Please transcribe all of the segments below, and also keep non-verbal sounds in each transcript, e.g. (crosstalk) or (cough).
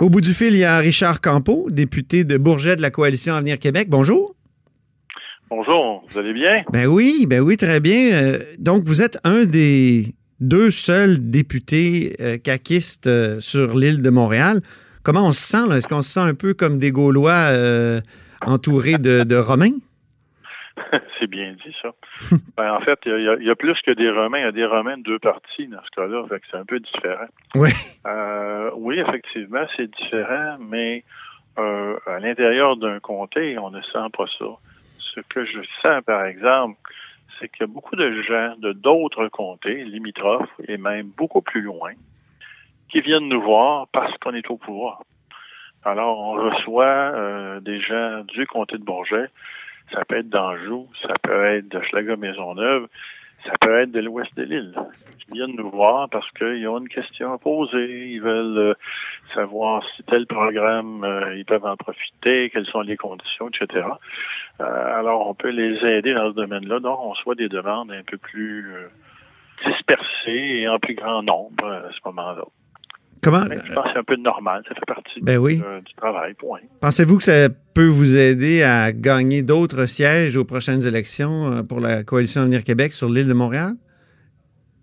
Au bout du fil, il y a Richard Campeau, député de Bourget de la Coalition Avenir Québec. Bonjour. Bonjour, vous allez bien? Ben oui, ben oui, très bien. Euh, donc, vous êtes un des deux seuls députés euh, caquistes euh, sur l'île de Montréal. Comment on se sent? Est-ce qu'on se sent un peu comme des Gaulois entourés de, de Romains? (laughs) C'est bien dit, ça. (laughs) Ben, en fait, il y, y a plus que des Romains. Il y a des Romains de deux parties dans ce cas-là. C'est un peu différent. Oui. Euh, oui, effectivement, c'est différent, mais euh, à l'intérieur d'un comté, on ne sent pas ça. Ce que je sens, par exemple, c'est qu'il y a beaucoup de gens de d'autres comtés, limitrophes, et même beaucoup plus loin, qui viennent nous voir parce qu'on est au pouvoir. Alors, on reçoit euh, des gens du comté de Bourget, ça peut être d'Anjou, ça peut être de Schlager-Maisonneuve, ça peut être de l'ouest de l'île. Ils viennent nous voir parce qu'ils ont une question à poser. Ils veulent euh, savoir si tel programme, euh, ils peuvent en profiter, quelles sont les conditions, etc. Euh, alors, on peut les aider dans ce domaine-là. Donc, on reçoit des demandes un peu plus dispersées et en plus grand nombre à ce moment-là. Comment? Mais je pense que c'est un peu normal. Ça fait partie Ben oui. du, euh, du travail, point. pensez-vous que ça peut vous aider à gagner d'autres sièges aux prochaines élections euh, pour la Coalition Avenir Québec sur l'île de Montréal?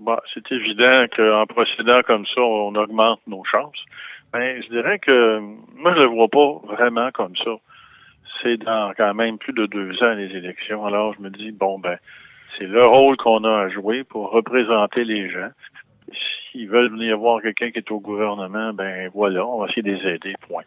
Bon, c'est évident qu'en procédant comme ça, on augmente nos chances. Mais je dirais que moi, je le vois pas vraiment comme ça. C'est dans quand même plus de deux ans les élections. Alors, je me dis, bon, ben, c'est le rôle qu'on a à jouer pour représenter les gens. S'ils veulent venir voir quelqu'un qui est au gouvernement, ben voilà, on va essayer de les aider, point.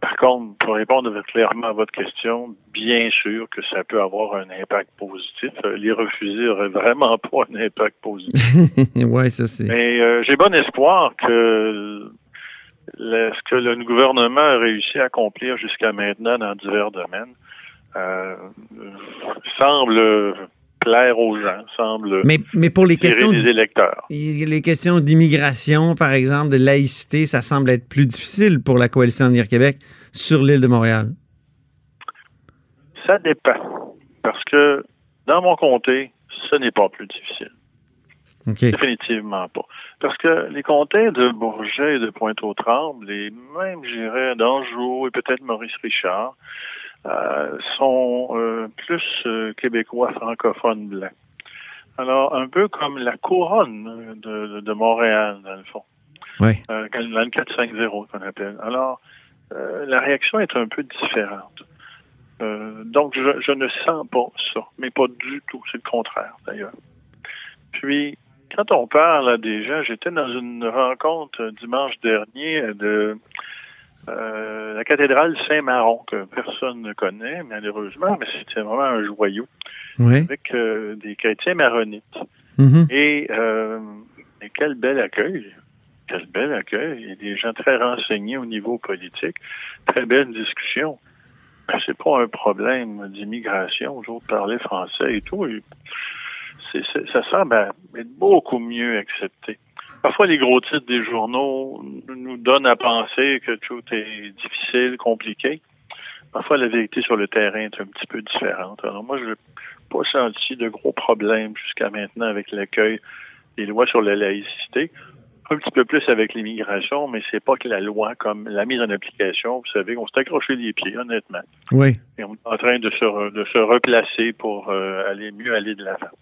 Par contre, pour répondre clairement à votre question, bien sûr que ça peut avoir un impact positif. Euh, Les refuser n'aurait vraiment (laughs) pas un impact positif. (laughs) oui, ça c'est. Mais euh, j'ai bon espoir que le- ce que le gouvernement a réussi à accomplir jusqu'à maintenant dans divers domaines euh, semble plaire aux gens, semble Mais, mais pour les questions, des électeurs. les questions d'immigration, par exemple, de laïcité, ça semble être plus difficile pour la Coalition Avenir Québec sur l'île de Montréal. Ça dépend. Parce que dans mon comté, ce n'est pas plus difficile. OK. Définitivement pas. Parce que les comtés de Bourget et de Pointe-aux-Trembles, et même, je dirais, d'Anjou et peut-être Maurice Richard, euh, sont euh, plus euh, québécois francophones blancs. Alors, un peu comme la couronne de, Montréal, dans le fond. Oui. Dans le 450 qu'on appelle. Alors, euh, la réaction est un peu différente. Donc, je, je ne sens pas ça, mais pas du tout. C'est le contraire, d'ailleurs. Puis, quand on parle à des gens, j'étais dans une rencontre dimanche dernier de euh, la cathédrale Saint-Maron, que personne ne connaît, malheureusement, mais c'était vraiment un joyau, Oui. avec euh, des chrétiens maronites. Mhm. Et, euh, et quel bel accueil. Quel bel accueil. Il y a des gens très renseignés au niveau politique. Très belle discussion. Ben, c'est pas un problème d'immigration. Autres parlaient français et tout. Et ça semble être beaucoup mieux accepté. Parfois, les gros titres des journaux nous donnent à penser que tout est difficile, compliqué. Parfois, la vérité sur le terrain est un petit peu différente. Alors, moi, je n'ai pas senti de gros problèmes jusqu'à maintenant avec l'accueil des lois sur la laïcité. Un petit peu plus avec l'immigration, mais c'est pas que la loi comme la mise en application. Vous savez, on s'est accroché les pieds, honnêtement. Oui. Et on est en train de se, re- de se replacer pour euh, aller mieux aller de l'avant.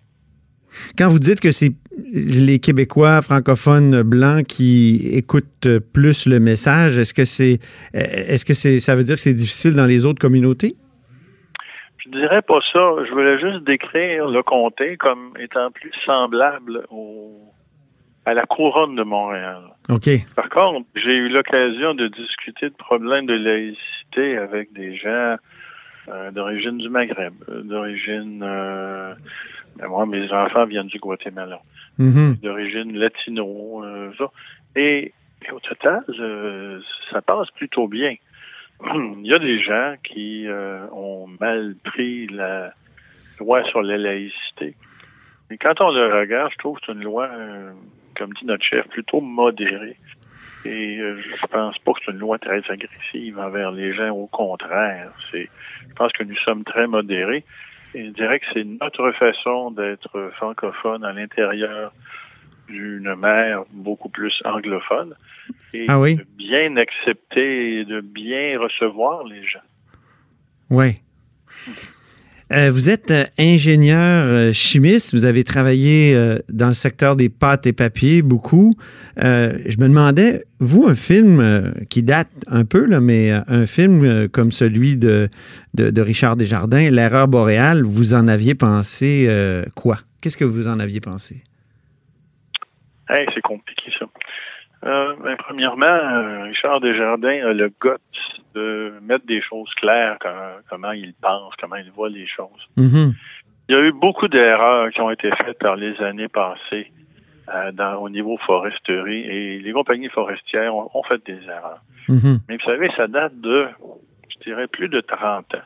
Quand vous dites que c'est les Québécois francophones blancs qui écoutent plus le message, est-ce que c'est est-ce que c'est ça veut dire que c'est difficile dans les autres communautés? Je dirais pas ça. Je voulais juste décrire le comté comme étant plus semblable au, à la couronne de Montréal. OK. Par contre, j'ai eu l'occasion de discuter de problèmes de laïcité avec des gens euh, d'origine du Maghreb, euh, d'origine... euh, moi, mes enfants viennent du Guatemala, Mhm. d'origine latino, euh, ça. Et, et au total, euh, ça passe plutôt bien. (clears throat) Il y a des gens qui euh, ont mal pris la loi sur la laïcité. Et quand on le regarde, je trouve que c'est une loi, euh, comme dit notre chef, plutôt modérée. Et je pense pas que c'est une loi très agressive envers les gens. Au contraire, c'est, je pense que nous sommes très modérés. Je dirais que c'est notre façon d'être francophone à l'intérieur d'une mère beaucoup plus anglophone et Ah oui? de bien accepter et de bien recevoir les gens. Oui. Euh, vous êtes euh, ingénieur euh, chimiste, vous avez travaillé dans le secteur des pâtes et papiers beaucoup. Je me demandais, vous, un film qui date un peu, là, mais un film comme celui de, de, Richard Desjardins, L'erreur boréale, vous en aviez pensé quoi? Qu'est-ce que vous en aviez pensé? C'est compliqué ça. Euh, ben, premièrement, euh, Richard Desjardins a le goût de mettre des choses claires, comment, comment il pense, comment il voit les choses. Mhm. Il y a eu beaucoup d'erreurs qui ont été faites par les années passées euh, dans, au niveau foresterie et les compagnies forestières ont, ont fait des erreurs. Mhm. Mais vous savez, ça date de, je dirais, plus de 30 ans.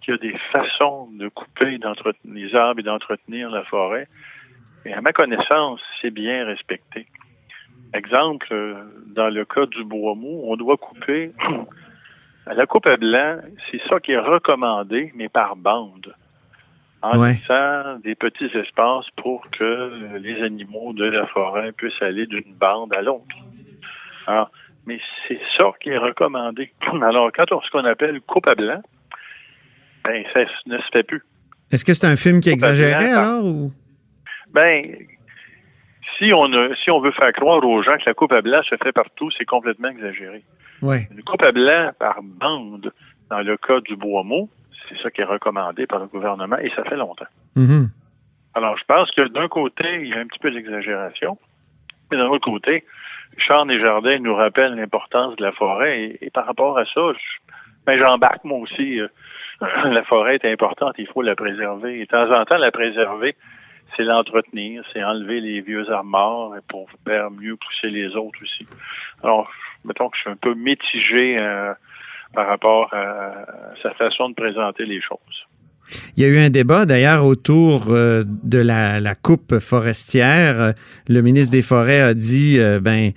Qu'il y a des façons de couper les arbres et d'entretenir la forêt. Et à ma connaissance, c'est bien respecté. Exemple, euh, dans le cas du bois mou, on doit couper à (clears throat) la coupe à blanc, c'est ça qui est recommandé, mais par bande. En Ouais. laissant des petits espaces pour que les animaux de la forêt puissent aller d'une bande à l'autre. Alors, mais c'est ça qui est recommandé. (clears throat) Alors, quand on ce qu'on appelle coupe à blanc, ben, ça ne se fait plus. Est-ce que c'est un film qui exagérait alors? Ou? Ben, si on a, si on veut faire croire aux gens que la coupe à blanc se fait partout, c'est complètement exagéré. Une coupe à blanc par bande, dans le cas du bois mou, c'est ça qui est recommandé par le gouvernement et ça fait longtemps. Mhm. Alors, je pense que d'un côté, il y a un petit peu d'exagération, mais d'un autre côté, Charles Desjardins nous rappelle l'importance de la forêt et, et par rapport à ça, je- ben, j'embarque moi aussi. euh, (clears throat) la forêt est importante, il faut la préserver. Et de temps en temps, la préserver, c'est l'entretenir, c'est enlever les vieux morts pour faire mieux pousser les autres aussi. Alors, mettons que je suis un peu mitigé euh, par rapport à sa façon de présenter les choses. Il y a eu un débat d'ailleurs autour euh, de la, coupe forestière. Le ministre des Forêts a dit euh, ben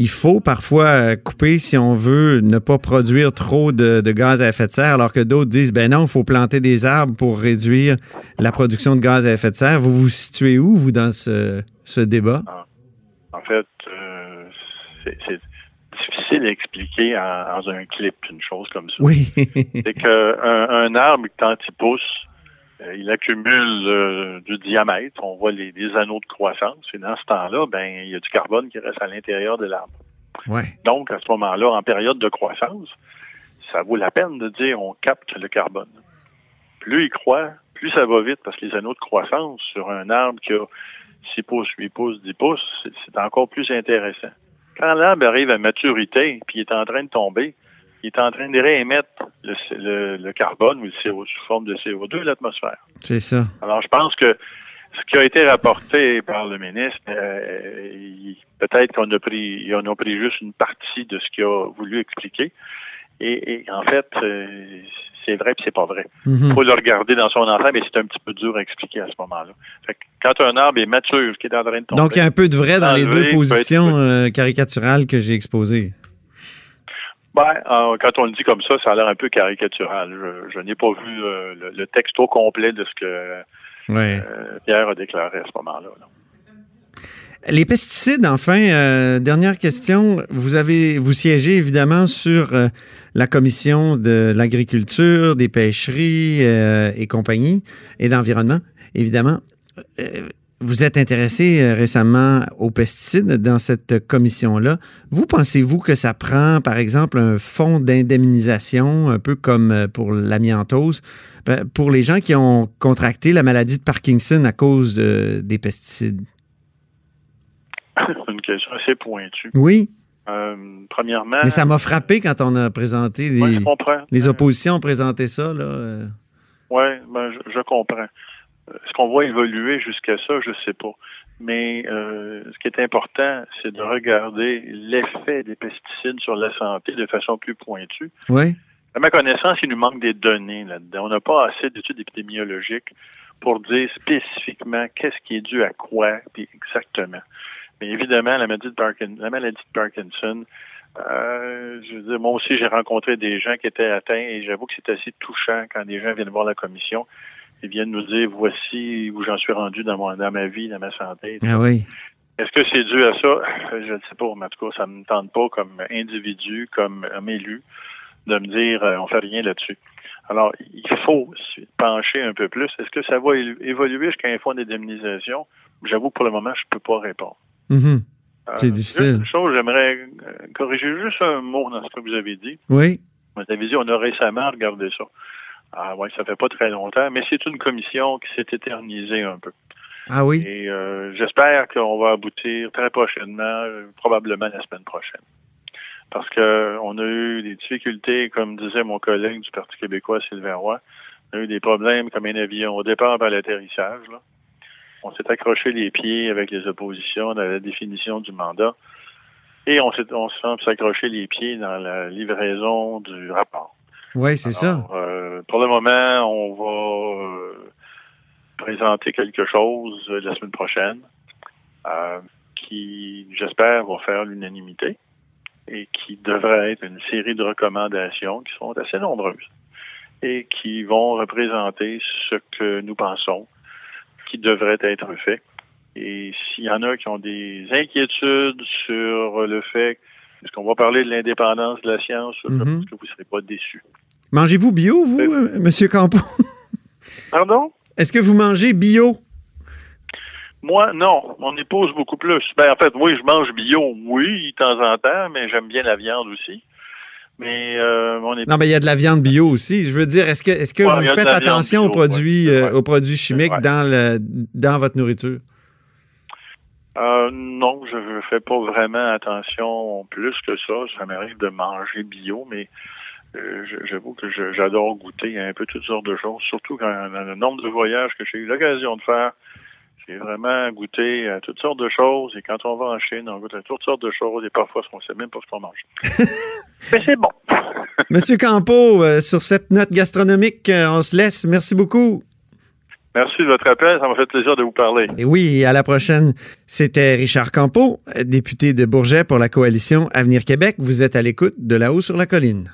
il faut parfois euh, couper si on veut ne pas produire trop de, de gaz à effet de serre, alors que d'autres disent ben non, il faut planter des arbres pour réduire la production de gaz à effet de serre. Vous vous situez où, vous, dans ce, ce débat? En fait, euh, c'est difficile à expliquer en, dans un clip une chose comme ça. Oui. C'est qu'un un arbre, quand il pousse, il accumule euh, du diamètre. On voit les, anneaux de croissance. Et dans ce temps-là, ben, il y a du carbone qui reste à l'intérieur de l'arbre. ouais. Donc, à ce moment-là, en période de croissance, ça vaut la peine de dire on capte le carbone. Plus il croît, plus ça va vite parce que les anneaux de croissance sur un arbre qui a 6 pouces, 8 pouces, 10 pouces, c'est- c'est encore plus intéressant. Quand l'arbre arrive à maturité puis il est en train de tomber, il est en train de réémettre le, le- le carbone ou le CO sous forme de CO2 de l'atmosphère. C'est ça. Alors, je pense que ce qui a été rapporté par le ministre, euh, peut-être qu'on a pris, on a pris juste une partie de ce qu'il a voulu expliquer. Et, et en fait, euh, c'est vrai puis c'est pas vrai. Mhm. Il faut le regarder dans son ensemble, mais c'est un petit peu dur à expliquer à ce moment-là. Quand un arbre est mature, qui est en train de tomber, Donc, il y a un peu de vrai dans les deux positions euh, caricaturales que j'ai exposées. Ben, euh, quand on le dit comme ça, ça a l'air un peu caricatural. Je, je n'ai pas vu euh, le, le texte au complet de ce que Ouais. euh, Pierre a déclaré à ce moment-là. là. Les pesticides, enfin, euh, dernière question. Vous avez, vous siégez évidemment sur euh, la commission de l'agriculture, des pêcheries euh, et compagnie, et d'environnement, évidemment. Vous êtes intéressé euh, récemment aux pesticides dans cette commission-là. Vous pensez-vous que ça prend, par exemple, un fonds d'indemnisation, un peu comme euh, pour l'amiantose, ben, pour les gens qui ont contracté la maladie de Parkinson à cause des pesticides? C'est une question assez pointue. Oui. Euh, premièrement, Mais ça m'a frappé quand on a présenté les, Ouais, je comprends. les oppositions ont présenté ça. Là. Oui, ben, je, je comprends. Est-ce qu'on va évoluer jusqu'à ça? Je sais pas. Mais euh, ce qui est important, c'est de regarder l'effet des pesticides sur la santé de façon plus pointue. Oui. À ma connaissance, il nous manque des données là-dedans. On n'a pas assez d'études épidémiologiques pour dire spécifiquement qu'est-ce qui est dû à quoi, puis exactement. Mais évidemment, la maladie de, Parkin- la maladie de Parkinson, euh, je veux dire, moi aussi, j'ai rencontré des gens qui étaient atteints et j'avoue que c'est assez touchant quand des gens viennent voir la commission et viennent nous dire voici où j'en suis rendu dans, mon, dans ma vie, dans ma santé. Ah oui. Est-ce que c'est dû à ça? (laughs) Je ne sais pas, mais en tout cas, ça ne me tente pas comme individu, comme homme élu, de me dire on fait rien là-dessus. Alors, il faut pencher un peu plus. Est-ce que ça va évoluer jusqu'à un fonds d'indemnisation? J'avoue, pour le moment, je ne peux pas répondre. Mm-hmm. C'est euh, difficile. Une chose, j'aimerais euh, corriger juste un mot dans ce que vous avez dit. Oui. Vous avez dit, on a récemment regardé ça. Ah oui, ça fait pas très longtemps, mais c'est une commission qui s'est éternisée un peu. Ah oui? Et euh, j'espère qu'on va aboutir très prochainement, probablement la semaine prochaine. Parce que on a eu des difficultés, comme disait mon collègue du Parti québécois, Sylvain Roy. On a eu des problèmes comme un avion au départ par l'atterrissage. On s'est accroché les pieds avec les oppositions dans la définition du mandat. Et on s'est s'accrocher les pieds dans la livraison du rapport. Oui, c'est ça. Euh, pour le moment, on va euh, présenter quelque chose la semaine prochaine euh, qui, j'espère, va faire l'unanimité et qui devrait être une série de recommandations qui sont assez nombreuses et qui vont représenter ce que nous pensons qui devrait être fait. Et s'il y en a qui ont des inquiétudes sur le fait, est-ce qu'on va parler de l'indépendance de la science, je pense mhm. que vous ne serez pas déçus? Mangez-vous bio, vous, euh, M. Campo? (laughs) Pardon? Est-ce que vous mangez bio? Moi, non. Mon épouse, beaucoup plus. Ben, en fait, oui, je mange bio, oui, de temps en temps, mais j'aime bien la viande aussi. Mais euh. Non, mais il y a de la viande bio aussi. Je veux dire, est-ce que, est-ce que vous faites attention aux, produits, euh, aux produits chimiques dans, le, dans votre nourriture? Euh, non, je ne fais pas vraiment attention plus que ça. Ça m'arrive de manger bio, mais j'avoue que j'adore goûter un peu toutes sortes de choses, surtout quand dans le nombre de voyages que j'ai eu l'occasion de faire j'ai vraiment goûté à toutes sortes de choses. Et quand on va en Chine, on goûte à toutes sortes de choses. Et parfois, on ne sait même pas ce qu'on mange. (laughs) Mais c'est bon. Monsieur Campo, euh, sur cette note gastronomique, euh, on se laisse. Merci beaucoup. Merci de votre appel. Ça m'a fait plaisir de vous parler. Et oui, à la prochaine. C'était Richard Campo, député de Bourget pour la coalition Avenir Québec. Vous êtes à l'écoute de là-haut sur la colline.